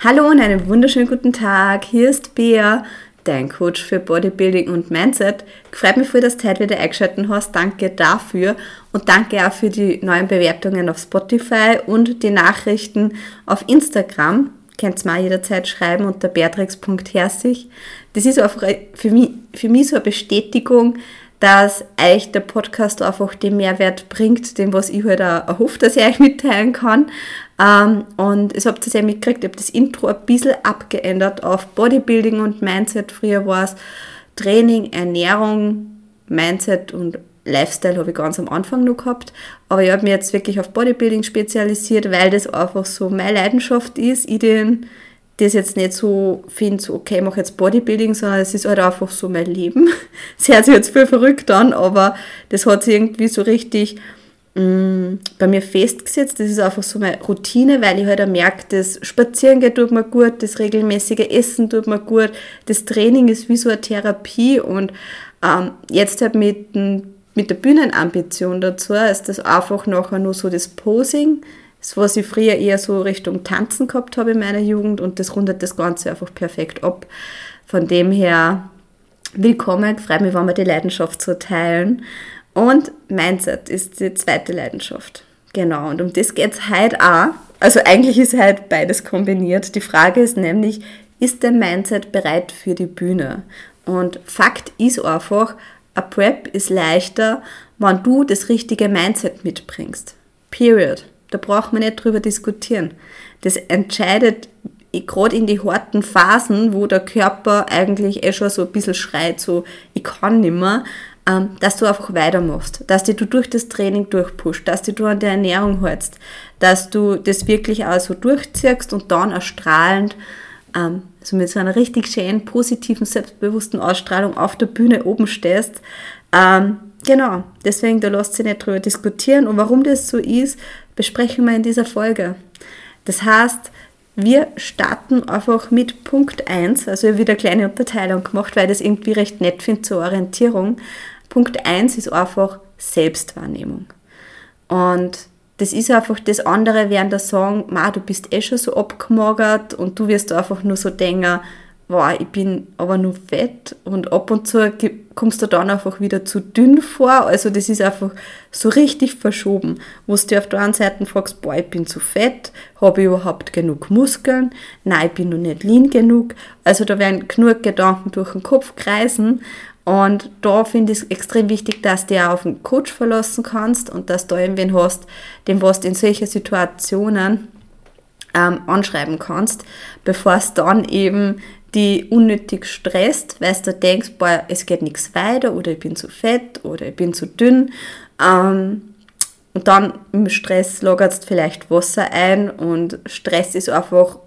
Hallo und einen wunderschönen guten Tag. Hier ist Bea, dein Coach für Bodybuilding und Mindset. Freut mich dass du heute wieder eingeschaltet hast. Danke dafür und danke auch für die neuen Bewertungen auf Spotify und die Nachrichten auf Instagram. Könnt ihr mir jederzeit schreiben unter beatrix.herzig. Das ist einfach für mich, für mich so eine Bestätigung, dass euch der Podcast einfach den Mehrwert bringt, den was ich halt auch erhoffe, dass ich euch mitteilen kann. Ähm, und ich habe das ja mitgekriegt, ich habe das Intro ein bisschen abgeändert auf Bodybuilding und Mindset. Früher war es Training, Ernährung, Mindset und Lifestyle habe ich ganz am Anfang noch gehabt. Aber ich habe mich jetzt wirklich auf Bodybuilding spezialisiert, weil das einfach so meine Leidenschaft ist. Ich den, das jetzt nicht so finde, so, okay, ich mache jetzt Bodybuilding, sondern es ist halt einfach so mein Leben. Es hört sich jetzt viel verrückt an, aber das hat sich irgendwie so richtig bei mir festgesetzt. Das ist einfach so meine Routine, weil ich halt auch merke, das Spazierengehen tut mir gut, das regelmäßige Essen tut mir gut, das Training ist wie so eine Therapie und ähm, jetzt halt mit, mit der Bühnenambition dazu ist das einfach nachher nur so das Posing, das was ich früher eher so Richtung Tanzen gehabt habe in meiner Jugend und das rundet das Ganze einfach perfekt ab. Von dem her willkommen, freue mich, wenn wir die Leidenschaft so teilen. Und Mindset ist die zweite Leidenschaft. Genau, und um das geht es heute auch. Also eigentlich ist heute beides kombiniert. Die Frage ist nämlich, ist dein Mindset bereit für die Bühne? Und Fakt ist einfach, ein Prep ist leichter, wenn du das richtige Mindset mitbringst. Period. Da braucht man nicht drüber diskutieren. Das entscheidet gerade in die harten Phasen, wo der Körper eigentlich eh schon so ein bisschen schreit, so ich kann nimmer, ähm, dass du einfach weitermachst, dass du durch das Training durchpusht, dass du an der Ernährung hältst, dass du das wirklich auch so durchziehst und dann erstrahlend, ähm, so mit so einer richtig schönen, positiven, selbstbewussten Ausstrahlung auf der Bühne oben stehst. Ähm, genau, deswegen, da lasst sich nicht drüber diskutieren. Und warum das so ist, besprechen wir in dieser Folge. Das heißt, wir starten einfach mit Punkt 1, also ich habe wieder eine kleine Unterteilung gemacht, weil ich das irgendwie recht nett finde zur Orientierung. Punkt 1 ist einfach Selbstwahrnehmung. Und das ist einfach das andere, während der sagen, Ma, du bist eh schon so abgemagert und du wirst einfach nur so denken, wow, ich bin aber nur fett und ab und zu kommst du dann einfach wieder zu dünn vor. Also das ist einfach so richtig verschoben, wo du dir auf der einen Seite fragst, boah, ich bin zu fett, habe ich überhaupt genug Muskeln? Nein, ich bin noch nicht lean genug. Also da werden genug Gedanken durch den Kopf kreisen und da finde ich es extrem wichtig, dass du dich auf den Coach verlassen kannst und dass du irgendwen hast, den du in solchen Situationen ähm, anschreiben kannst, bevor es dann eben die unnötig stresst, weil du denkst, boah, es geht nichts weiter oder ich bin zu fett oder ich bin zu dünn. Ähm, und dann im Stress lagerst vielleicht Wasser ein und Stress ist einfach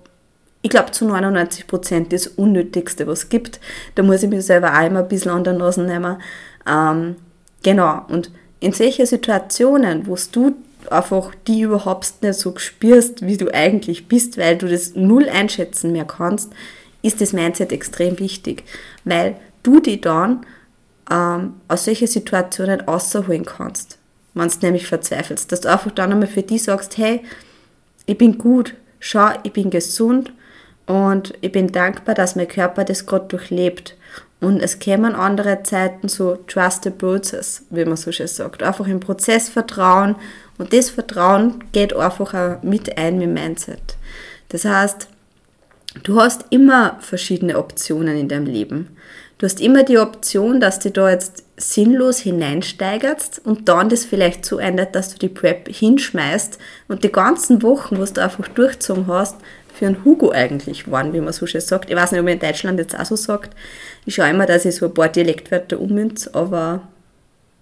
ich glaube, zu 99 Prozent das Unnötigste, was es gibt. Da muss ich mich selber auch immer ein bisschen an der Nase nehmen. Ähm, genau, und in solchen Situationen, wo du einfach die überhaupt nicht so spürst, wie du eigentlich bist, weil du das null einschätzen mehr kannst, ist das Mindset extrem wichtig, weil du die dann ähm, aus solchen Situationen außerholen kannst, wenn du nämlich verzweifelst, dass du einfach dann einmal für die sagst, hey, ich bin gut, schau, ich bin gesund und ich bin dankbar, dass mein Körper das gerade durchlebt. Und es kämen andere Zeiten so trust the process, wie man so schön sagt. Einfach im Prozess vertrauen. Und das Vertrauen geht einfach auch mit ein mit Mindset. Das heißt, du hast immer verschiedene Optionen in deinem Leben. Du hast immer die Option, dass du da jetzt sinnlos hineinsteigerst und dann das vielleicht so ändert, dass du die Prep hinschmeißt und die ganzen Wochen, wo du einfach durchgezogen hast, für einen Hugo eigentlich waren, wie man so schön sagt. Ich weiß nicht, ob man in Deutschland jetzt auch so sagt. Ich schaue immer, dass ich so ein paar Dialektwörter ummünze, aber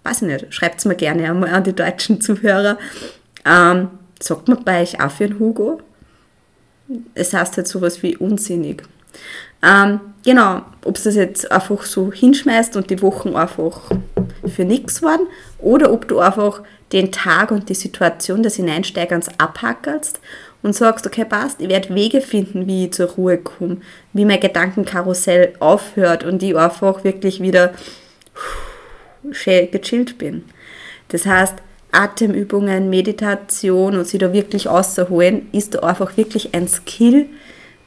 weiß ich nicht. Schreibt es mir gerne einmal an die deutschen Zuhörer. Ähm, sagt man bei euch auch für einen Hugo? Es heißt halt sowas wie unsinnig. Ähm, genau, ob es das jetzt einfach so hinschmeißt und die Wochen einfach für nichts waren oder ob du einfach den Tag und die Situation des Hineinsteigerns abhackelst und sagst, okay, passt, ich werde Wege finden, wie ich zur Ruhe komme, wie mein Gedankenkarussell aufhört und ich einfach wirklich wieder schön gechillt bin. Das heißt, Atemübungen, Meditation und sie da wirklich außerholen, ist da einfach wirklich ein Skill,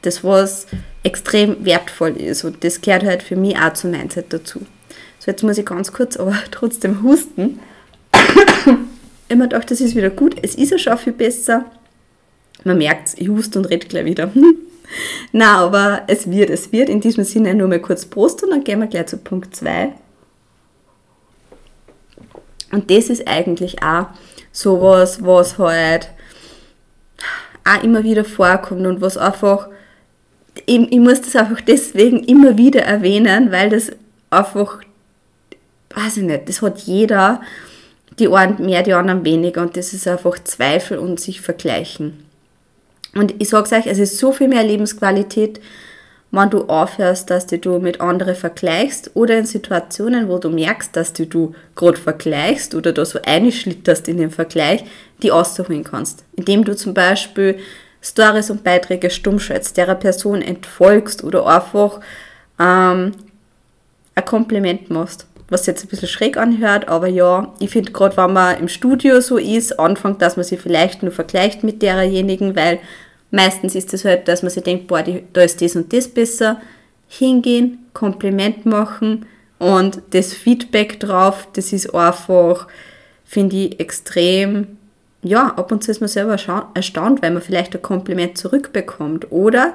Das, was extrem wertvoll ist. Und das gehört halt für mich auch zum Mindset dazu. So, jetzt muss ich ganz kurz, aber trotzdem husten. Immer gedacht, das ist wieder gut. Es ist ja schon viel besser. Man merkt ich huste und rede gleich wieder. Na, aber es wird, es wird. In diesem Sinne nur mal kurz Prost und dann gehen wir gleich zu Punkt 2. Und das ist eigentlich auch sowas, was halt auch immer wieder vorkommt und was einfach, ich, ich muss das einfach deswegen immer wieder erwähnen, weil das einfach, weiß ich nicht, das hat jeder, die einen mehr, die anderen weniger und das ist einfach Zweifel und sich vergleichen. Und ich sage euch, es ist so viel mehr Lebensqualität, wenn du aufhörst, dass du mit anderen vergleichst oder in Situationen, wo du merkst, dass du, du gerade vergleichst oder da so einschlitterst in den Vergleich, die auszuholen kannst. Indem du zum Beispiel Stories und Beiträge stumm schaltest, der Person entfolgst oder einfach ähm, ein Kompliment machst. Was jetzt ein bisschen schräg anhört, aber ja, ich finde gerade, wenn man im Studio so ist, anfängt, dass man sich vielleicht nur vergleicht mit derjenigen, weil Meistens ist es halt, dass man sich denkt, boah, die, da ist das und das besser. Hingehen, Kompliment machen und das Feedback drauf, das ist einfach, finde ich, extrem, ja, ab und zu ist man selber erstaunt, weil man vielleicht ein Kompliment zurückbekommt. Oder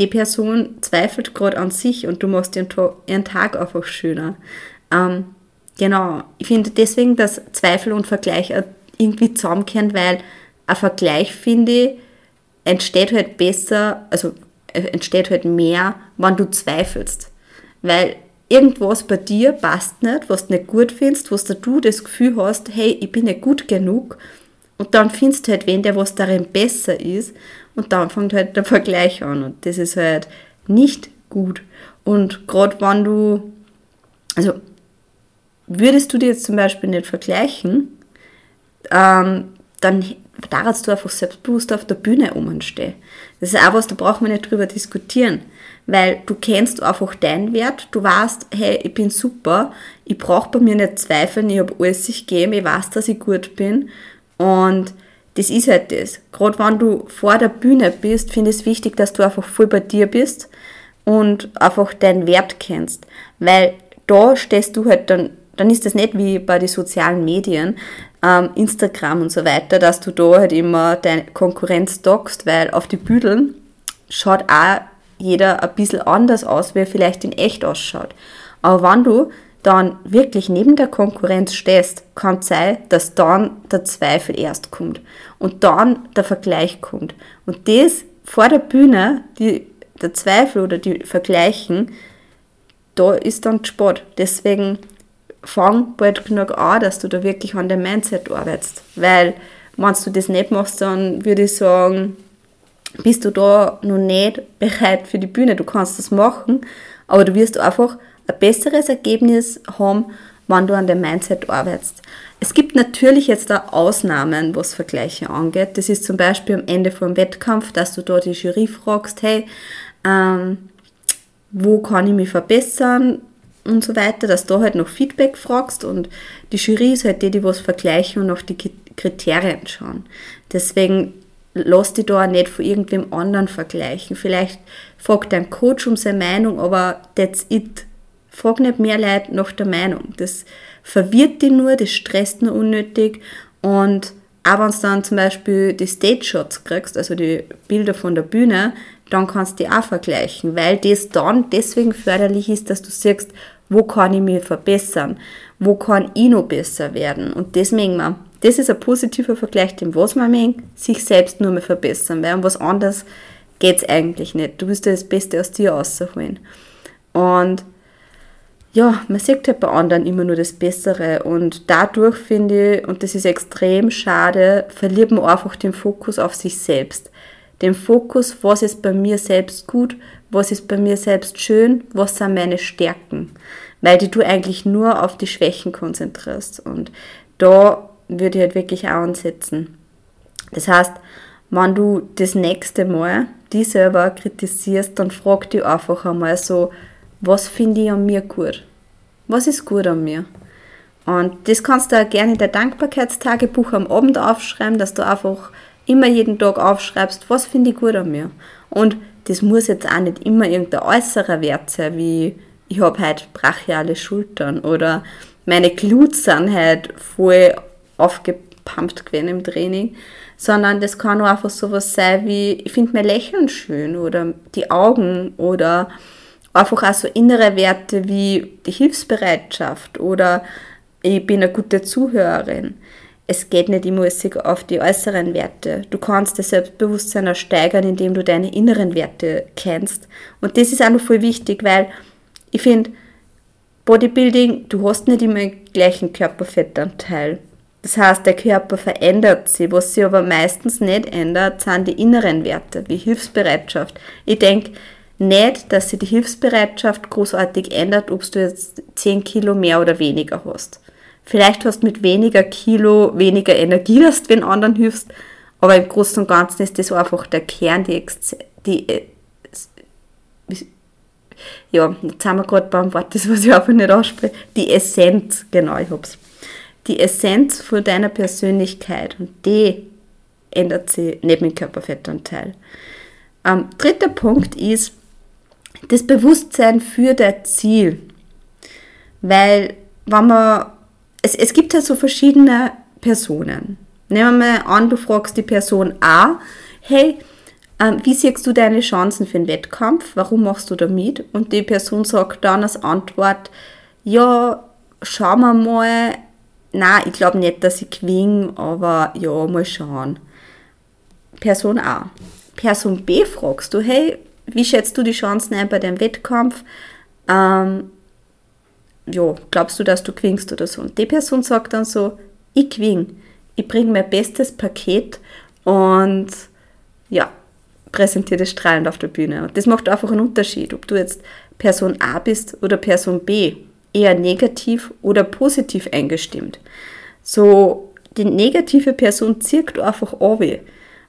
die Person zweifelt gerade an sich und du machst ihren, ihren Tag einfach schöner. Ähm, genau, ich finde deswegen, dass Zweifel und Vergleich irgendwie zusammenkehren, weil ein Vergleich, finde ich, entsteht halt besser, also äh, entsteht halt mehr, wenn du zweifelst. Weil irgendwas bei dir passt nicht, was du nicht gut findest, was du das Gefühl hast, hey, ich bin nicht gut genug. Und dann findest du halt wen, der was darin besser ist. Und dann fängt halt der Vergleich an. Und das ist halt nicht gut. Und gerade wenn du, also würdest du dir jetzt zum Beispiel nicht vergleichen, ähm, dann darfst du einfach selbstbewusst auf der Bühne umstehen. Das ist auch was, da braucht man nicht drüber diskutieren, weil du kennst einfach deinen Wert, du weißt, hey, ich bin super, ich brauche bei mir nicht zweifeln, ich habe alles sich gegeben, ich weiß, dass ich gut bin. Und das ist halt das. Gerade wenn du vor der Bühne bist, finde ich es wichtig, dass du einfach voll bei dir bist und einfach deinen Wert kennst, weil da stehst du halt dann dann ist das nicht wie bei den sozialen Medien, Instagram und so weiter, dass du da halt immer deine Konkurrenz dockst, weil auf die Büdeln schaut auch jeder ein bisschen anders aus, wie er vielleicht in echt ausschaut. Aber wenn du dann wirklich neben der Konkurrenz stehst, kann es sein, dass dann der Zweifel erst kommt und dann der Vergleich kommt. Und das vor der Bühne, die, der Zweifel oder die Vergleichen, da ist dann Sport. Deswegen fang bald genug an, dass du da wirklich an dem Mindset arbeitest. Weil, wenn du das nicht machst, dann würde ich sagen, bist du da noch nicht bereit für die Bühne. Du kannst das machen, aber du wirst einfach ein besseres Ergebnis haben, wenn du an dem Mindset arbeitest. Es gibt natürlich jetzt da Ausnahmen, was Vergleiche angeht. Das ist zum Beispiel am Ende vom Wettkampf, dass du da die Jury fragst, hey, ähm, wo kann ich mich verbessern? Und so weiter, dass du halt noch Feedback fragst und die Jury ist halt die, die was vergleichen und auf die Kriterien schauen. Deswegen lass dich da auch nicht von irgendwem anderen vergleichen. Vielleicht fragt dein Coach um seine Meinung, aber that's it. Frag nicht mehr Leute nach der Meinung. Das verwirrt dich nur, das stresst nur unnötig und auch wenn du dann zum Beispiel die Stage-Shots kriegst, also die Bilder von der Bühne, dann kannst du die auch vergleichen, weil das dann deswegen förderlich ist, dass du siehst, wo kann ich mich verbessern, wo kann ich noch besser werden. Und deswegen, man, das ist ein positiver Vergleich, dem was man mengt, sich selbst nur mehr verbessern, weil um was anderes geht es eigentlich nicht. Du willst ja das Beste aus dir rausholen. Und ja, man sieht halt bei anderen immer nur das Bessere und dadurch finde ich, und das ist extrem schade, verliert man einfach den Fokus auf sich selbst. Den Fokus, was ist bei mir selbst gut, was ist bei mir selbst schön, was sind meine Stärken, weil die du eigentlich nur auf die Schwächen konzentrierst und da würde ich halt wirklich auch ansetzen. Das heißt, wenn du das nächste Mal die selber kritisierst, dann frag dich einfach einmal so, was finde ich an mir gut? Was ist gut an mir? Und das kannst du auch gerne in der Dankbarkeitstagebuch am Abend aufschreiben, dass du einfach immer jeden Tag aufschreibst, was finde ich gut an mir. Und das muss jetzt auch nicht immer irgendein äußerer Wert sein, wie ich habe halt brachiale Schultern oder meine Glutes sind halt voll aufgepumpt gewesen im Training, sondern das kann auch einfach sowas sein wie, ich finde mein Lächeln schön oder die Augen oder einfach auch so innere Werte wie die Hilfsbereitschaft oder ich bin eine gute Zuhörerin. Es geht nicht immer auf die äußeren Werte. Du kannst das Selbstbewusstsein auch steigern, indem du deine inneren Werte kennst. Und das ist auch noch voll wichtig, weil ich finde, Bodybuilding, du hast nicht immer den gleichen Körperfettanteil. Das heißt, der Körper verändert sich. Was sich aber meistens nicht ändert, sind die inneren Werte, wie Hilfsbereitschaft. Ich denke nicht, dass sich die Hilfsbereitschaft großartig ändert, ob du jetzt 10 Kilo mehr oder weniger hast. Vielleicht hast du mit weniger Kilo weniger Energie, dass du den anderen hilfst, aber im Großen und Ganzen ist das einfach der Kern, die, die äh, ja, jetzt sind wir gerade beim Wort, das was ich einfach nicht ausspreche, die Essenz, genau, ich hab's. Die Essenz von deiner Persönlichkeit und die ändert sich neben dem Körperfettanteil. Ähm, dritter Punkt ist das Bewusstsein für dein Ziel. Weil, wenn man, es, es gibt ja so verschiedene Personen. Nehmen wir mal an, du fragst die Person A, hey, ähm, wie siehst du deine Chancen für den Wettkampf? Warum machst du da mit? Und die Person sagt dann als Antwort, ja, schauen wir mal, nein, ich glaube nicht, dass ich gewinne, aber ja, mal schauen. Person A. Person B fragst du, hey, wie schätzt du die Chancen ein bei deinem Wettkampf? Ähm, ja, glaubst du, dass du gewinnst oder so? Und die Person sagt dann so, ich gewinne. Ich bringe mein bestes Paket und ja, präsentiert es strahlend auf der Bühne. Und das macht einfach einen Unterschied, ob du jetzt Person A bist oder Person B, eher negativ oder positiv eingestimmt. So, die negative Person zirkt einfach ab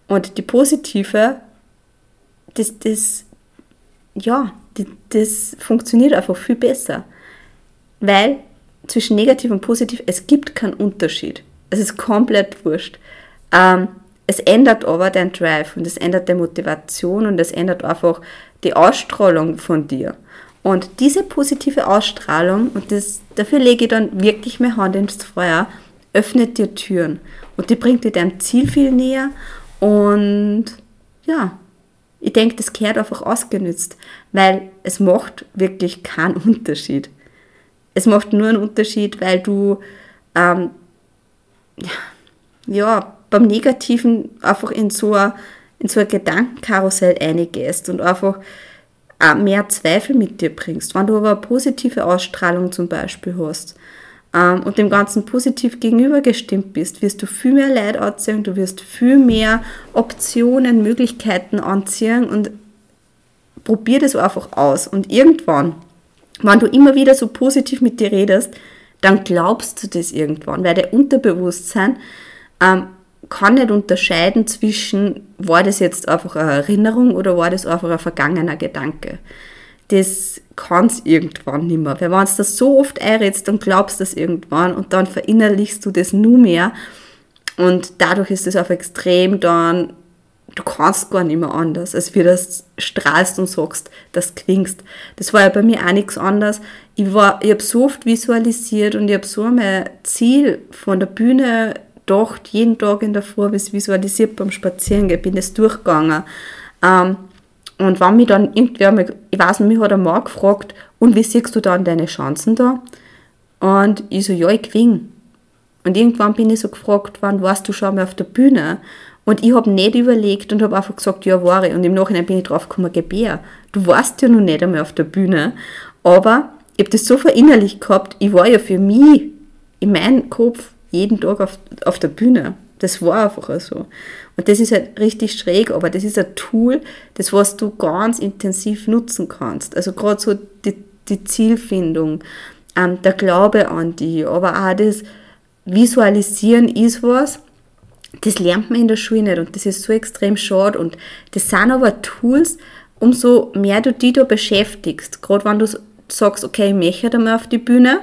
und die positive, das, das, ja, das, das funktioniert einfach viel besser. Weil zwischen negativ und positiv, es gibt keinen Unterschied. Es ist komplett wurscht. Ähm, es ändert aber dein Drive und es ändert die Motivation und es ändert einfach die Ausstrahlung von dir. Und diese positive Ausstrahlung, und das, dafür lege ich dann wirklich meine Hand ins Feuer, öffnet dir Türen und die bringt dir deinem Ziel viel näher und ja, ich denke, das gehört einfach ausgenützt, weil es macht wirklich keinen Unterschied. Es macht nur einen Unterschied, weil du ähm, ja, beim Negativen einfach in so ein, in so Gedankenkarussell eingehst und einfach mehr Zweifel mit dir bringst. Wenn du aber eine positive Ausstrahlung zum Beispiel hast ähm, und dem Ganzen positiv gegenübergestimmt bist, wirst du viel mehr Leid anziehen, du wirst viel mehr Optionen, Möglichkeiten anziehen und probier das einfach aus. Und irgendwann, wenn du immer wieder so positiv mit dir redest, dann glaubst du das irgendwann, weil der Unterbewusstsein ähm, kann nicht unterscheiden zwischen, war das jetzt einfach eine Erinnerung oder war das einfach ein vergangener Gedanke. Das kann es irgendwann nicht mehr. Weil wenn du das so oft einredst, dann glaubst du das irgendwann und dann verinnerlichst du das nur mehr und dadurch ist es auf extrem dann, du kannst gar nicht mehr anders, als wie das strahlst und sagst, das klingst. Das war ja bei mir auch nichts anderes. Ich, ich habe so oft visualisiert und ich habe so mein Ziel von der Bühne gedacht, jeden Tag in der Früh, wie es visualisiert beim Spazierengehen, bin das durchgegangen. Ähm, und wenn mich dann irgendwer, mal, ich weiß nicht, mich hat einmal gefragt, und wie siehst du dann deine Chancen da? Und ich so, ja, ich gewinne. Und irgendwann bin ich so gefragt, wann warst du schon mal auf der Bühne? Und ich habe nicht überlegt und habe einfach gesagt, ja, war ich. Und im Nachhinein bin ich drauf gekommen, Gebär, du warst ja noch nicht einmal auf der Bühne. Aber ich habe das so verinnerlicht gehabt, ich war ja für mich in meinem Kopf jeden Tag auf, auf der Bühne. Das war einfach so. Und das ist halt richtig schräg, aber das ist ein Tool, das was du ganz intensiv nutzen kannst. Also gerade so die, die Zielfindung, ähm, der Glaube an die, aber auch das Visualisieren ist was, das lernt man in der Schule nicht und das ist so extrem schade und das sind aber Tools, umso mehr du die da beschäftigst, gerade wenn du sagst, okay, ich möchte einmal auf die Bühne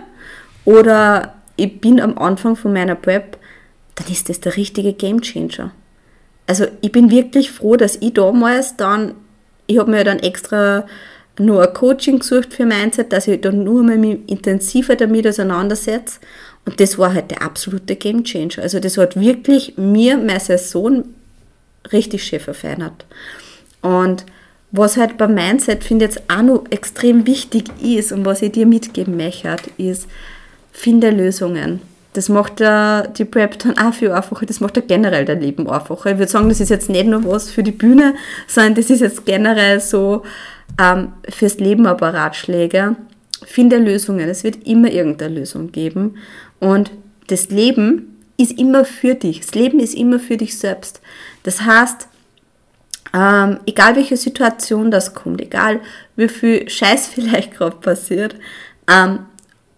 oder ich bin am Anfang von meiner Prep, dann ist das der richtige Game Changer. Also ich bin wirklich froh, dass ich damals dann ich habe mir dann extra nur ein Coaching gesucht für Mindset, dass ich dann nur mal intensiver damit auseinandersetze. Und das war halt der absolute Game Changer. Also das hat wirklich mir meine Saison richtig schön verfeinert. Und was halt beim Mindset, finde ich, jetzt auch noch extrem wichtig ist und was ich dir mitgeben möchte, ist, finde Lösungen. Das macht die Prep dann auch viel einfacher, das macht ja generell dein Leben einfacher. Ich würde sagen, das ist jetzt nicht nur was für die Bühne, sondern das ist jetzt generell so ähm, fürs Leben aber Ratschläge. Finde Lösungen, es wird immer irgendeine Lösung geben und das Leben ist immer für dich, das Leben ist immer für dich selbst. Das heißt, ähm, egal welche Situation das kommt, egal wie viel Scheiß vielleicht gerade passiert, ähm,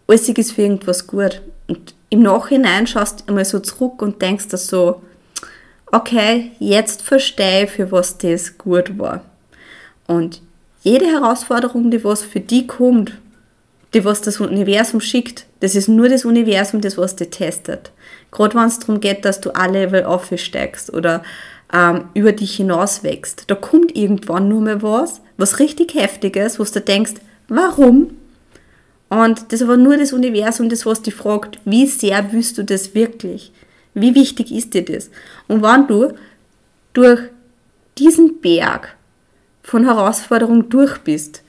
alles ist für irgendwas gut. Und im Nachhinein schaust du einmal so zurück und denkst dir so, okay, jetzt verstehe ich, für was das gut war. Und jede Herausforderung, die was für dich kommt, die was das Universum schickt, das ist nur das Universum, das was dich testet. Gerade wenn es darum geht, dass du alle Level aufsteigst oder ähm, über dich hinaus wächst. Da kommt irgendwann nur mal was, was richtig Heftiges, wo du denkst, warum? Und das ist aber nur das Universum, das was dich fragt, wie sehr willst du das wirklich? Wie wichtig ist dir das? Und wenn du durch diesen Berg von Herausforderungen durch bist,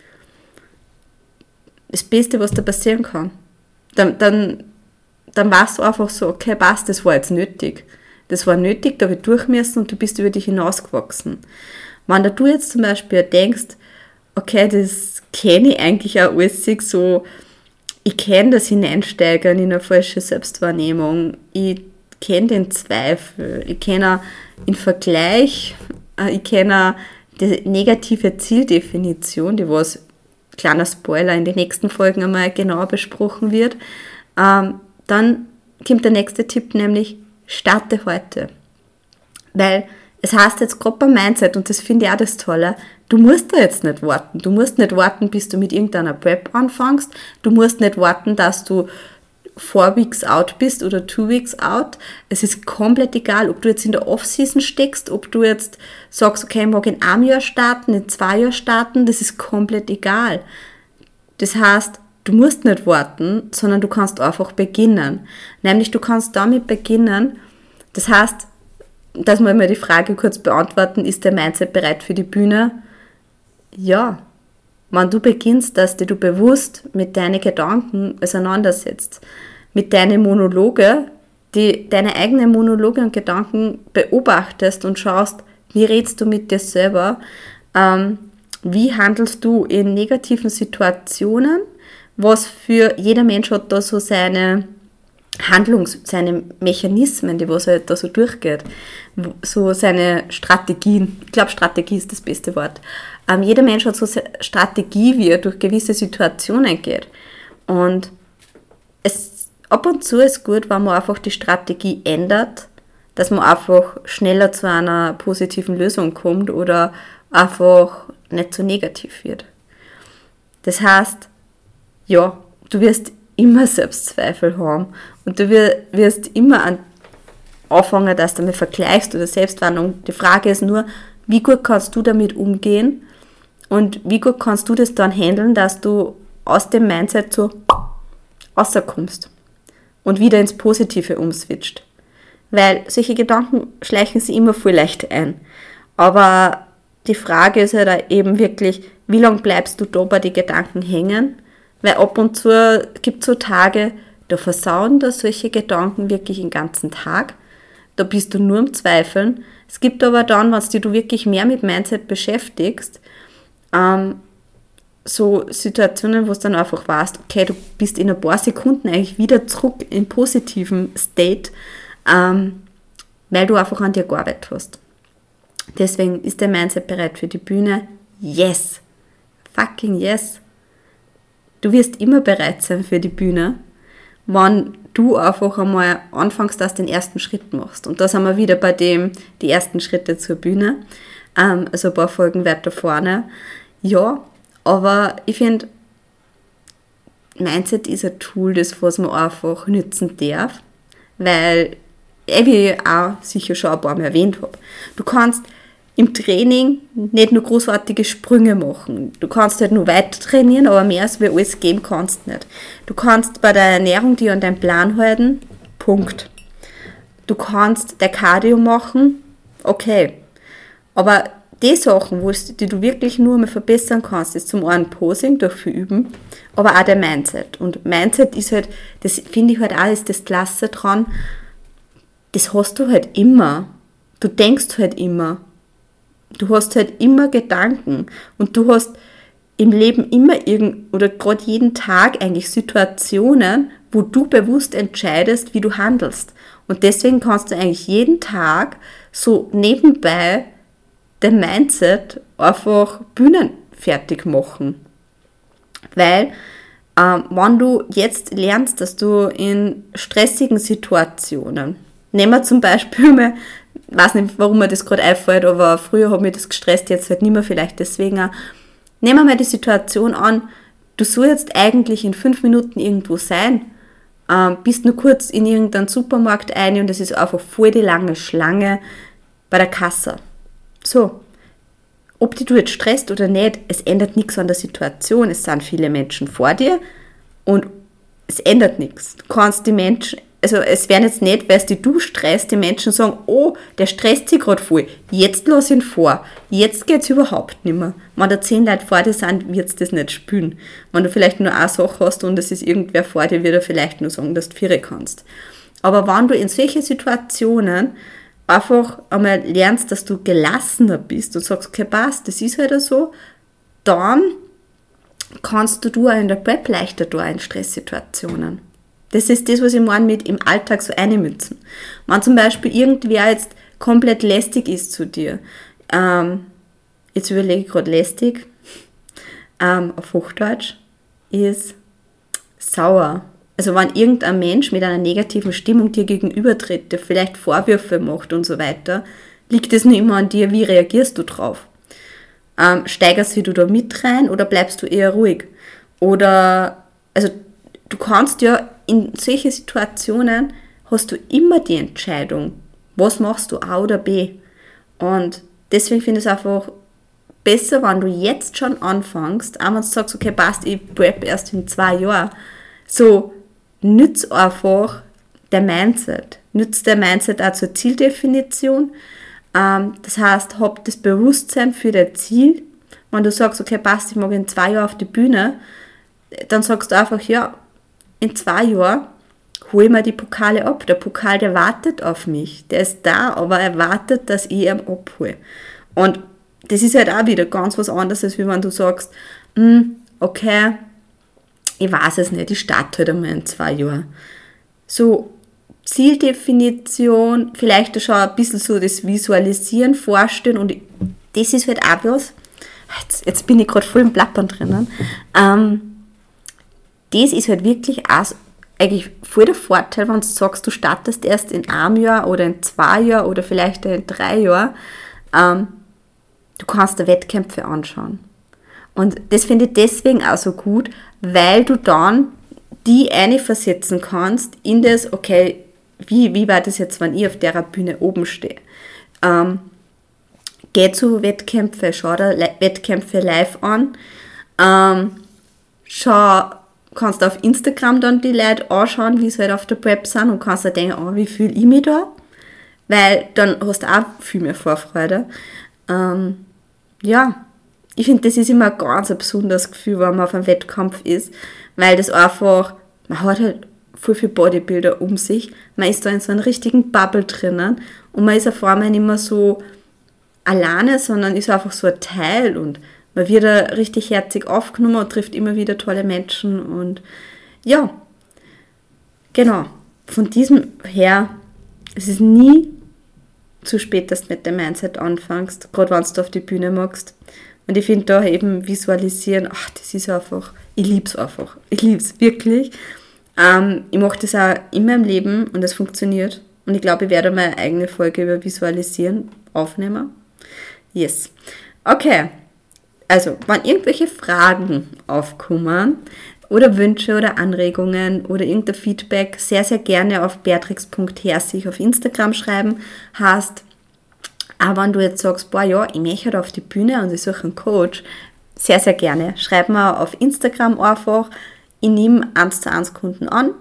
das Beste, was da passieren kann, dann, dann, dann warst du einfach so, okay, passt, das war jetzt nötig. Das war nötig, da habe ich durch müssen und du bist über dich hinausgewachsen. Wenn du jetzt zum Beispiel denkst, okay, das kenne ich eigentlich auch alles so, ich kenne das Hineinsteigern in eine falsche Selbstwahrnehmung, ich kenne den Zweifel, ich kenne den Vergleich, äh, ich kenne die negative Zieldefinition, die was, kleiner Spoiler, in den nächsten Folgen einmal genauer besprochen wird, ähm, dann kommt der nächste Tipp, nämlich starte heute. Weil es heißt jetzt gerade beim Mindset, und das finde ich auch das Tolle, du musst da jetzt nicht warten. Du musst nicht warten, bis du mit irgendeiner Prep anfängst. Du musst nicht warten, dass du four weeks out bist oder two weeks out. Es ist komplett egal, ob du jetzt in der Off-Season steckst, ob du jetzt sagst, okay, ich mag in einem Jahr starten, in zwei Jahren starten, das ist komplett egal. Das heißt, du musst nicht warten, sondern du kannst einfach beginnen. Nämlich du kannst damit beginnen, das heißt, dass wir mal die Frage kurz beantworten, ist der Mindset bereit für die Bühne? Ja. Wenn du beginnst, dass du bewusst mit deinen Gedanken auseinandersetzt, mit deinen Monologe, die, deine eigenen Monologe und Gedanken beobachtest und schaust, wie redest du mit dir selber, ähm, wie handelst du in negativen Situationen, was für jeder Mensch hat da so seine Handlungs-, seine Mechanismen, die was er halt da so durchgeht, so seine Strategien. Ich glaube, Strategie ist das beste Wort. Ähm, jeder Mensch hat so eine Strategie, wie er durch gewisse Situationen geht. Und es, ab und zu ist gut, wenn man einfach die Strategie ändert, dass man einfach schneller zu einer positiven Lösung kommt oder einfach nicht so negativ wird. Das heißt, ja, du wirst immer Selbstzweifel haben und du wirst immer an anfangen, dass du damit vergleichst oder Selbstwarnung. Die Frage ist nur, wie gut kannst du damit umgehen und wie gut kannst du das dann handeln, dass du aus dem Mindset so rauskommst und wieder ins Positive umswitcht. Weil solche Gedanken schleichen sich immer viel leicht ein. Aber die Frage ist ja halt eben wirklich, wie lange bleibst du da bei den Gedanken hängen weil ab und zu gibt es so Tage, da versauen da solche Gedanken wirklich den ganzen Tag. Da bist du nur im Zweifeln. Es gibt aber dann, wenn du wirklich mehr mit Mindset beschäftigst, ähm, so Situationen, wo du dann einfach weißt, okay, du bist in ein paar Sekunden eigentlich wieder zurück im positiven State, ähm, weil du einfach an dir gearbeitet hast. Deswegen ist der Mindset bereit für die Bühne. Yes! Fucking yes! Du wirst immer bereit sein für die Bühne, wenn du einfach einmal anfängst, dass du den ersten Schritt machst. Und da sind wir wieder bei dem, die ersten Schritte zur Bühne. Ähm, also ein paar Folgen weiter vorne. Ja, aber ich finde, Mindset ist ein Tool, das was man einfach nützen darf, weil, wie ich auch sicher schon ein paar Mal erwähnt habe, du kannst im Training nicht nur großartige Sprünge machen. Du kannst halt nur weiter trainieren, aber mehr als wir alles geben kannst nicht. Du kannst bei der Ernährung dir an deinen Plan halten, Punkt. Du kannst der Cardio machen, okay. Aber die Sachen, die du wirklich nur mal verbessern kannst, ist zum einen Posing durch viel Üben, aber auch der Mindset. Und Mindset ist halt, das finde ich halt auch, ist das Klasse dran, das hast du halt immer. Du denkst halt immer. Du hast halt immer Gedanken und du hast im Leben immer irgend oder gerade jeden Tag eigentlich Situationen, wo du bewusst entscheidest, wie du handelst. Und deswegen kannst du eigentlich jeden Tag so nebenbei den Mindset einfach bühnenfertig machen. Weil, ähm, wenn du jetzt lernst, dass du in stressigen Situationen, nehmen wir zum Beispiel mal weiß nicht, warum mir das gerade einfällt, aber früher hat mich das gestresst, jetzt halt nicht mehr vielleicht deswegen auch. Nehmen wir mal die Situation an, du sollst eigentlich in fünf Minuten irgendwo sein, ähm, bist nur kurz in irgendeinen Supermarkt ein und es ist einfach voll die lange Schlange bei der Kasse. So, ob die du jetzt stresst oder nicht, es ändert nichts an der Situation. Es sind viele Menschen vor dir und es ändert nichts. Du kannst die Menschen also es werden jetzt nicht, weil es die du stresst, die Menschen sagen, oh, der stresst sich gerade voll, jetzt lass ihn vor, jetzt geht es überhaupt nicht mehr. Wenn da zehn Leute vor dir sind, wird es das nicht spüren. Wenn du vielleicht nur eine Sache hast und es ist irgendwer vor dir, wird er vielleicht nur sagen, dass du vier kannst. Aber wenn du in solche Situationen einfach einmal lernst, dass du gelassener bist und sagst, okay, passt, das ist halt so, dann kannst du du auch in der Prep leichter da in Stresssituationen. Das ist das, was ich meine mit im Alltag so einmützen. Wenn zum Beispiel irgendwer jetzt komplett lästig ist zu dir, ähm, jetzt überlege ich gerade lästig, ähm, auf Hochdeutsch, ist sauer. Also wenn irgendein Mensch mit einer negativen Stimmung dir gegenübertritt, der vielleicht Vorwürfe macht und so weiter, liegt es nur immer an dir, wie reagierst du drauf? Ähm, steigerst du da mit rein oder bleibst du eher ruhig? Oder, also du kannst ja in solchen Situationen hast du immer die Entscheidung, was machst du A oder B. Und deswegen finde ich es einfach besser, wenn du jetzt schon anfängst, auch wenn du sagst, okay, passt, ich prep erst in zwei Jahren. So, nütz einfach der Mindset. Nütz der Mindset auch zur Zieldefinition. Ähm, das heißt, hab das Bewusstsein für dein Ziel. Wenn du sagst, okay, passt, ich mag in zwei Jahren auf die Bühne, dann sagst du einfach, ja, in zwei Jahren hole ich mir die Pokale ab. Der Pokal, der wartet auf mich. Der ist da, aber er wartet, dass ich ihn abhole. Und das ist halt auch wieder ganz was anderes, als wenn du sagst, hm, okay, ich weiß es nicht, ich starte halt einmal in zwei Jahren. So, Zieldefinition, vielleicht schon ein bisschen so das Visualisieren, Vorstellen und das ist halt auch was, jetzt, jetzt bin ich gerade voll im Plappern drinnen, ähm, das ist halt wirklich auch eigentlich voll der Vorteil, wenn du sagst, du startest erst in einem Jahr oder in zwei Jahren oder vielleicht in drei Jahren. Ähm, du kannst dir Wettkämpfe anschauen. Und das finde ich deswegen auch so gut, weil du dann die eine versetzen kannst in das, okay, wie, wie war das jetzt, wenn ich auf der Bühne oben stehe? Ähm, geh zu Wettkämpfe, schau dir Wettkämpfe live an, ähm, schau kannst auf Instagram dann die Leute anschauen, wie sie halt auf der Prep sind und kannst dir denken, oh, wie fühle ich mich da? Weil dann hast du auch viel mehr Vorfreude. Ähm, ja, ich finde, das ist immer ein ganz besonderes Gefühl, wenn man auf einem Wettkampf ist, weil das einfach, man hat halt voll viel Bodybuilder um sich, man ist da in so einem richtigen Bubble drinnen und man ist auf einmal nicht mehr so alleine, sondern ist einfach so ein Teil und man wird da richtig herzig aufgenommen und trifft immer wieder tolle Menschen und ja, genau. Von diesem her, es ist nie zu spät, dass du mit dem Mindset anfängst, gerade wenn du auf die Bühne magst. Und ich finde da eben visualisieren, ach, das ist einfach, ich liebe es einfach. Ich liebe es wirklich. Ähm, ich mache das auch immer im Leben und es funktioniert. Und ich glaube, ich werde meine eigene Folge über Visualisieren aufnehmen. Yes. Okay, also, wenn irgendwelche Fragen aufkommen oder Wünsche oder Anregungen oder irgendein Feedback, sehr, sehr gerne auf beatrix.herzig auf Instagram schreiben. Hast Aber wenn du jetzt sagst, boah, ja, ich möchte halt auf die Bühne und ich suche einen Coach, sehr, sehr gerne. Schreib mir auf Instagram einfach, ich nehme 1 zu 1 Kunden an,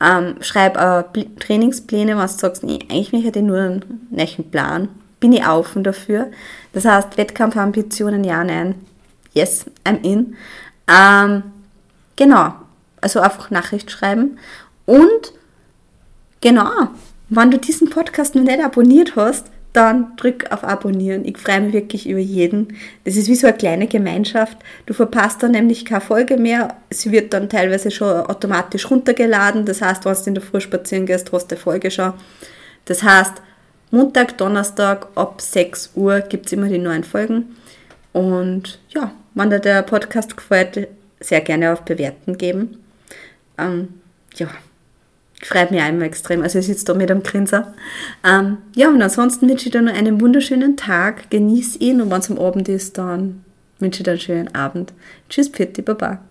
ähm, schreib äh, Trainingspläne, was du sagst, nee, eigentlich möchte ich nur einen neuen Plan, bin ich offen dafür. Das heißt, Wettkampfambitionen, ja, nein, yes, I'm in. Ähm, genau, also einfach Nachricht schreiben und genau, wenn du diesen Podcast noch nicht abonniert hast, dann drück auf Abonnieren. Ich freue mich wirklich über jeden. Das ist wie so eine kleine Gemeinschaft. Du verpasst dann nämlich keine Folge mehr. Sie wird dann teilweise schon automatisch runtergeladen. Das heißt, wenn du in der Früh spazieren gehst, hast du die Folge schon. Das heißt, Montag, Donnerstag ab 6 Uhr gibt es immer die neuen Folgen. Und ja, wenn dir der Podcast gefällt, sehr gerne auf Bewerten geben. Ähm, ja, freut mich einmal extrem. Also ich sitze da mit einem Grinser. Ähm, ja, und ansonsten wünsche ich dir noch einen wunderschönen Tag. Genieß ihn und wenn es am Abend ist, dann wünsche ich dir einen schönen Abend. Tschüss, Pitti, Baba.